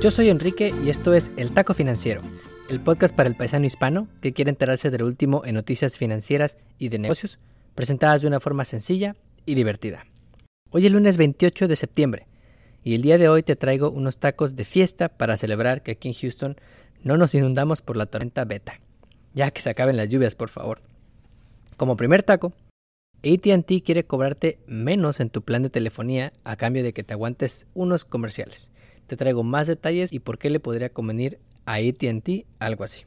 Yo soy Enrique y esto es El Taco Financiero, el podcast para el paisano hispano que quiere enterarse de lo último en noticias financieras y de negocios, presentadas de una forma sencilla y divertida. Hoy es lunes 28 de septiembre y el día de hoy te traigo unos tacos de fiesta para celebrar que aquí en Houston no nos inundamos por la tormenta beta. Ya que se acaben las lluvias, por favor. Como primer taco, ATT quiere cobrarte menos en tu plan de telefonía a cambio de que te aguantes unos comerciales. Te traigo más detalles y por qué le podría convenir a ATT algo así.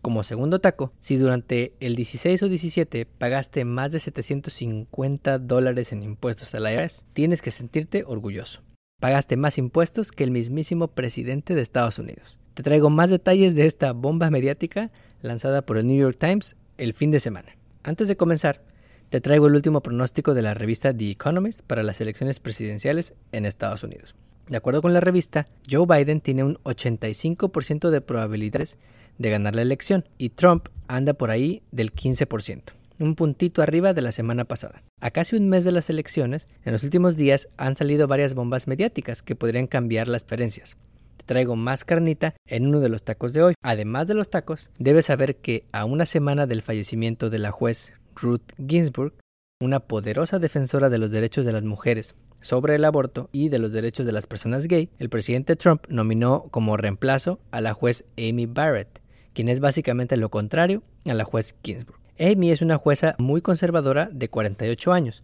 Como segundo taco, si durante el 16 o 17 pagaste más de 750 dólares en impuestos al IRS, tienes que sentirte orgulloso. Pagaste más impuestos que el mismísimo presidente de Estados Unidos. Te traigo más detalles de esta bomba mediática lanzada por el New York Times el fin de semana. Antes de comenzar, te traigo el último pronóstico de la revista The Economist para las elecciones presidenciales en Estados Unidos. De acuerdo con la revista, Joe Biden tiene un 85% de probabilidades de ganar la elección y Trump anda por ahí del 15%, un puntito arriba de la semana pasada. A casi un mes de las elecciones, en los últimos días han salido varias bombas mediáticas que podrían cambiar las diferencias. Te traigo más carnita en uno de los tacos de hoy. Además de los tacos, debes saber que a una semana del fallecimiento de la juez Ruth Ginsburg, una poderosa defensora de los derechos de las mujeres sobre el aborto y de los derechos de las personas gay, el presidente Trump nominó como reemplazo a la juez Amy Barrett, quien es básicamente lo contrario a la juez Ginsburg. Amy es una jueza muy conservadora de 48 años,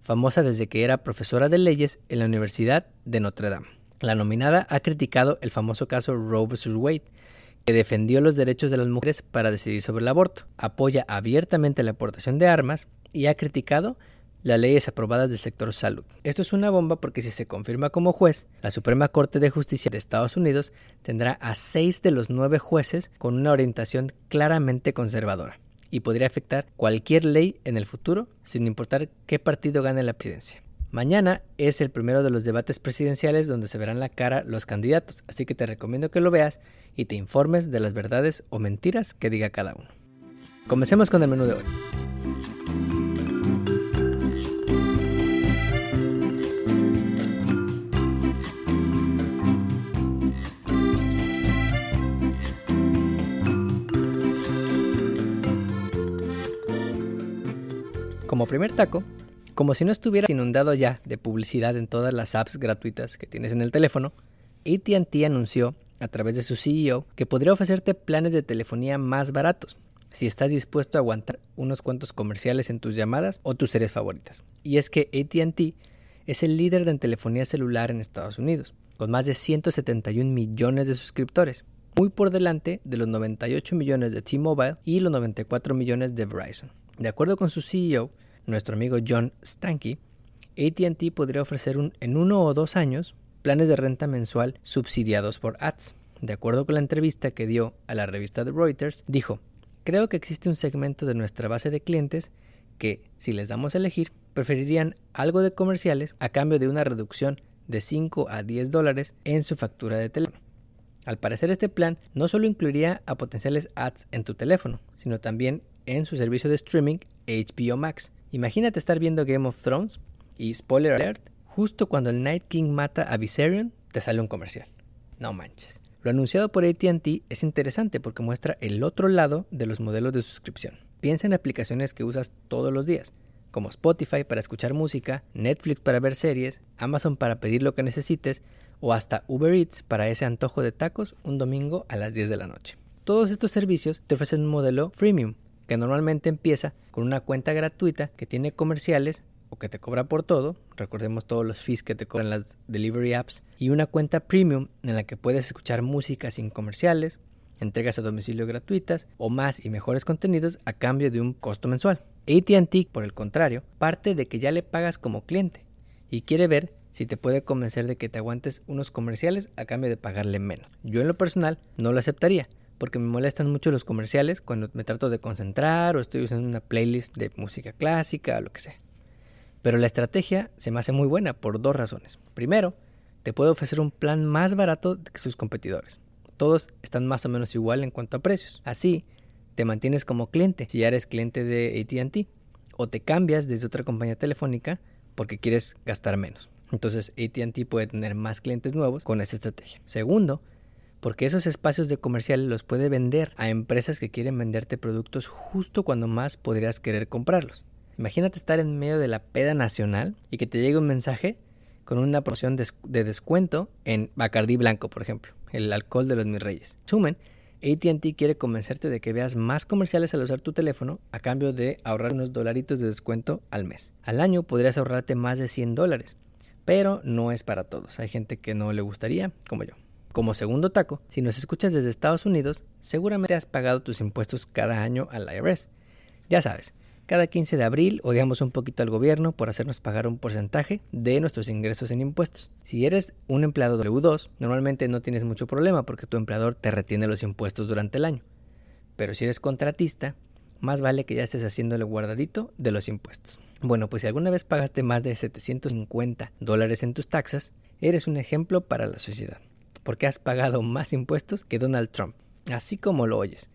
famosa desde que era profesora de leyes en la Universidad de Notre Dame. La nominada ha criticado el famoso caso Roe vs. Wade, que defendió los derechos de las mujeres para decidir sobre el aborto, apoya abiertamente la aportación de armas y ha criticado las leyes aprobadas del sector salud. Esto es una bomba porque si se confirma como juez, la Suprema Corte de Justicia de Estados Unidos tendrá a seis de los nueve jueces con una orientación claramente conservadora y podría afectar cualquier ley en el futuro sin importar qué partido gane la presidencia. Mañana es el primero de los debates presidenciales donde se verán la cara los candidatos, así que te recomiendo que lo veas y te informes de las verdades o mentiras que diga cada uno. Comencemos con el menú de hoy. Como primer taco, como si no estuvieras inundado ya de publicidad en todas las apps gratuitas que tienes en el teléfono, ATT anunció a través de su CEO que podría ofrecerte planes de telefonía más baratos si estás dispuesto a aguantar unos cuantos comerciales en tus llamadas o tus series favoritas. Y es que ATT es el líder en telefonía celular en Estados Unidos, con más de 171 millones de suscriptores, muy por delante de los 98 millones de T-Mobile y los 94 millones de Verizon. De acuerdo con su CEO, nuestro amigo John Stanky, ATT podría ofrecer en uno o dos años planes de renta mensual subsidiados por ads. De acuerdo con la entrevista que dio a la revista de Reuters, dijo, creo que existe un segmento de nuestra base de clientes que, si les damos a elegir, preferirían algo de comerciales a cambio de una reducción de 5 a 10 dólares en su factura de teléfono. Al parecer este plan no solo incluiría a potenciales ads en tu teléfono, sino también en su servicio de streaming HBO Max, Imagínate estar viendo Game of Thrones y spoiler alert, justo cuando el Night King mata a Viserion, te sale un comercial. No manches. Lo anunciado por ATT es interesante porque muestra el otro lado de los modelos de suscripción. Piensa en aplicaciones que usas todos los días, como Spotify para escuchar música, Netflix para ver series, Amazon para pedir lo que necesites o hasta Uber Eats para ese antojo de tacos un domingo a las 10 de la noche. Todos estos servicios te ofrecen un modelo freemium que normalmente empieza con una cuenta gratuita que tiene comerciales o que te cobra por todo, recordemos todos los fees que te cobran las delivery apps, y una cuenta premium en la que puedes escuchar música sin comerciales, entregas a domicilio gratuitas o más y mejores contenidos a cambio de un costo mensual. ATT, por el contrario, parte de que ya le pagas como cliente y quiere ver si te puede convencer de que te aguantes unos comerciales a cambio de pagarle menos. Yo en lo personal no lo aceptaría, porque me molestan mucho los comerciales cuando me trato de concentrar o estoy usando una playlist de música clásica o lo que sea. Pero la estrategia se me hace muy buena por dos razones. Primero, te puede ofrecer un plan más barato que sus competidores. Todos están más o menos igual en cuanto a precios. Así, te mantienes como cliente si ya eres cliente de ATT o te cambias desde otra compañía telefónica porque quieres gastar menos. Entonces ATT puede tener más clientes nuevos con esa estrategia. Segundo, porque esos espacios de comercial los puede vender a empresas que quieren venderte productos justo cuando más podrías querer comprarlos. Imagínate estar en medio de la peda nacional y que te llegue un mensaje con una promoción de descuento en Bacardí Blanco, por ejemplo, el alcohol de los mis reyes. Sumen, ATT quiere convencerte de que veas más comerciales al usar tu teléfono a cambio de ahorrar unos dolaritos de descuento al mes. Al año podrías ahorrarte más de 100 dólares, pero no es para todos. Hay gente que no le gustaría, como yo. Como segundo taco, si nos escuchas desde Estados Unidos, seguramente has pagado tus impuestos cada año al IRS. Ya sabes, cada 15 de abril odiamos un poquito al gobierno por hacernos pagar un porcentaje de nuestros ingresos en impuestos. Si eres un empleado W2, normalmente no tienes mucho problema porque tu empleador te retiene los impuestos durante el año. Pero si eres contratista, más vale que ya estés haciéndole guardadito de los impuestos. Bueno, pues si alguna vez pagaste más de 750 dólares en tus taxas, eres un ejemplo para la sociedad porque has pagado más impuestos que Donald Trump, así como lo oyes.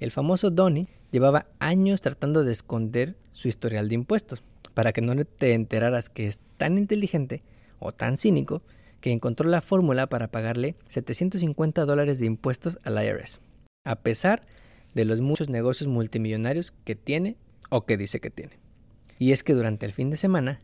El famoso Donnie llevaba años tratando de esconder su historial de impuestos, para que no te enteraras que es tan inteligente o tan cínico que encontró la fórmula para pagarle 750 dólares de impuestos al IRS, a pesar de los muchos negocios multimillonarios que tiene o que dice que tiene. Y es que durante el fin de semana,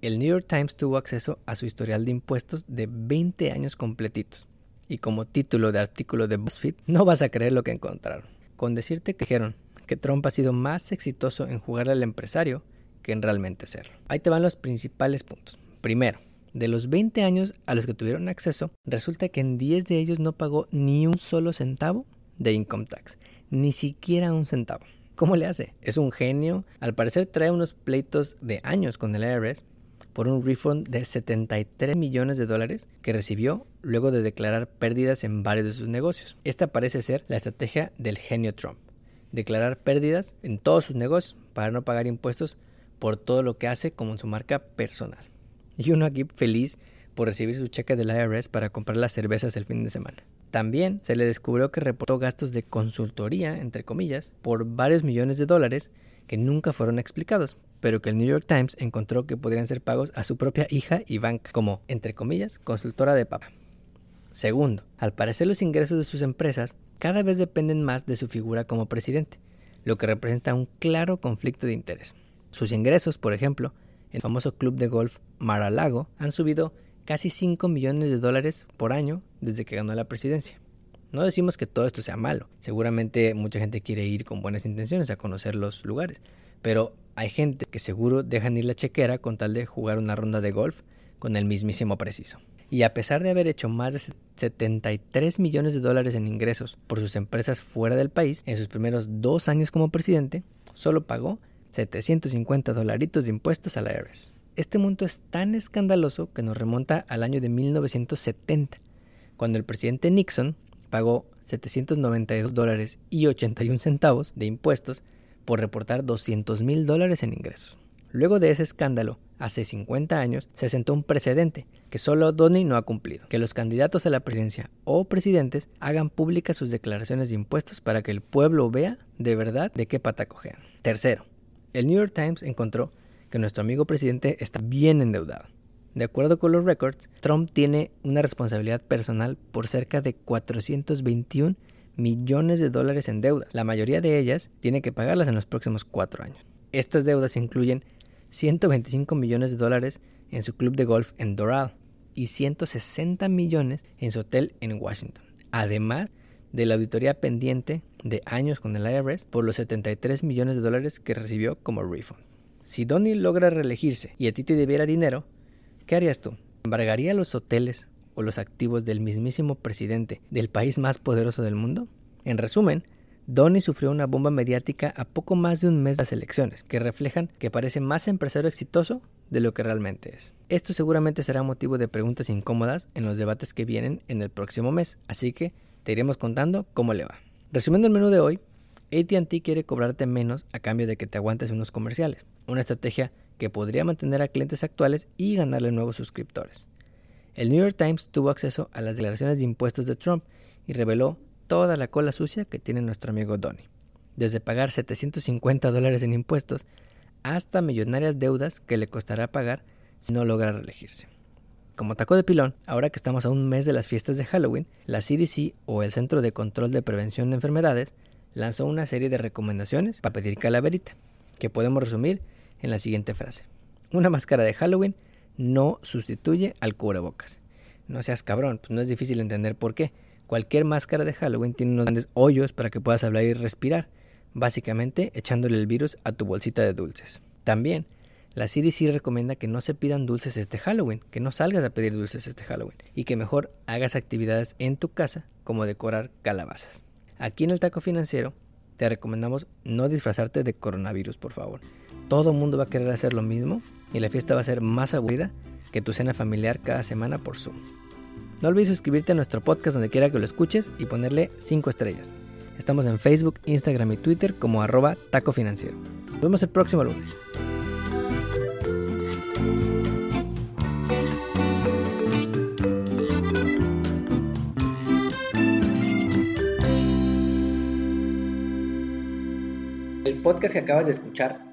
el New York Times tuvo acceso a su historial de impuestos de 20 años completitos y como título de artículo de BuzzFeed, no vas a creer lo que encontraron. Con decirte que dijeron que Trump ha sido más exitoso en jugar al empresario que en realmente serlo. Ahí te van los principales puntos. Primero, de los 20 años a los que tuvieron acceso, resulta que en 10 de ellos no pagó ni un solo centavo de income tax, ni siquiera un centavo. ¿Cómo le hace? Es un genio. Al parecer trae unos pleitos de años con el IRS por un refund de 73 millones de dólares que recibió luego de declarar pérdidas en varios de sus negocios. Esta parece ser la estrategia del genio Trump. Declarar pérdidas en todos sus negocios para no pagar impuestos por todo lo que hace como en su marca personal. Y uno aquí feliz por recibir su cheque del IRS para comprar las cervezas el fin de semana. También se le descubrió que reportó gastos de consultoría, entre comillas, por varios millones de dólares que nunca fueron explicados, pero que el New York Times encontró que podrían ser pagos a su propia hija y banca, como, entre comillas, consultora de papa. Segundo, al parecer los ingresos de sus empresas cada vez dependen más de su figura como presidente, lo que representa un claro conflicto de interés. Sus ingresos, por ejemplo, en el famoso club de golf Mar-a-Lago han subido casi 5 millones de dólares por año desde que ganó la presidencia. No decimos que todo esto sea malo, seguramente mucha gente quiere ir con buenas intenciones a conocer los lugares, pero hay gente que seguro dejan ir la chequera con tal de jugar una ronda de golf con el mismísimo preciso. Y a pesar de haber hecho más de 73 millones de dólares en ingresos por sus empresas fuera del país en sus primeros dos años como presidente, solo pagó 750 dolaritos de impuestos a la IRS. Este monto es tan escandaloso que nos remonta al año de 1970, cuando el presidente Nixon pagó 792 dólares y 81 centavos de impuestos por reportar 200 mil dólares en ingresos. Luego de ese escándalo, hace 50 años, se sentó un precedente que solo Donny no ha cumplido, que los candidatos a la presidencia o presidentes hagan públicas sus declaraciones de impuestos para que el pueblo vea de verdad de qué pata cojean. Tercero, el New York Times encontró que nuestro amigo presidente está bien endeudado. De acuerdo con los records, Trump tiene una responsabilidad personal por cerca de 421 millones de dólares en deudas. La mayoría de ellas tiene que pagarlas en los próximos cuatro años. Estas deudas incluyen 125 millones de dólares en su club de golf en Doral y 160 millones en su hotel en Washington. Además de la auditoría pendiente de años con el IRS por los 73 millones de dólares que recibió como refund. Si Donnie logra reelegirse y a ti te debiera dinero, ¿qué harías tú? ¿Embargaría los hoteles o los activos del mismísimo presidente del país más poderoso del mundo? En resumen, Donnie sufrió una bomba mediática a poco más de un mes de las elecciones, que reflejan que parece más empresario exitoso de lo que realmente es. Esto seguramente será motivo de preguntas incómodas en los debates que vienen en el próximo mes, así que te iremos contando cómo le va. Resumiendo el menú de hoy, ATT quiere cobrarte menos a cambio de que te aguantes unos comerciales, una estrategia que podría mantener a clientes actuales y ganarle nuevos suscriptores. El New York Times tuvo acceso a las declaraciones de impuestos de Trump y reveló toda la cola sucia que tiene nuestro amigo Donnie, desde pagar 750 dólares en impuestos hasta millonarias deudas que le costará pagar si no logra reelegirse. Como taco de pilón, ahora que estamos a un mes de las fiestas de Halloween, la CDC o el Centro de Control de Prevención de Enfermedades lanzó una serie de recomendaciones para pedir calaverita, que podemos resumir en la siguiente frase. Una máscara de Halloween no sustituye al cubrebocas. No seas cabrón, pues no es difícil entender por qué. Cualquier máscara de Halloween tiene unos grandes hoyos para que puedas hablar y respirar, básicamente echándole el virus a tu bolsita de dulces. También, la CDC recomienda que no se pidan dulces este Halloween, que no salgas a pedir dulces este Halloween y que mejor hagas actividades en tu casa como decorar calabazas. Aquí en el taco financiero te recomendamos no disfrazarte de coronavirus, por favor. Todo el mundo va a querer hacer lo mismo y la fiesta va a ser más aburrida que tu cena familiar cada semana por Zoom. No olvides suscribirte a nuestro podcast donde quiera que lo escuches y ponerle 5 estrellas. Estamos en Facebook, Instagram y Twitter como arroba taco financiero. Nos vemos el próximo lunes. El podcast que acabas de escuchar,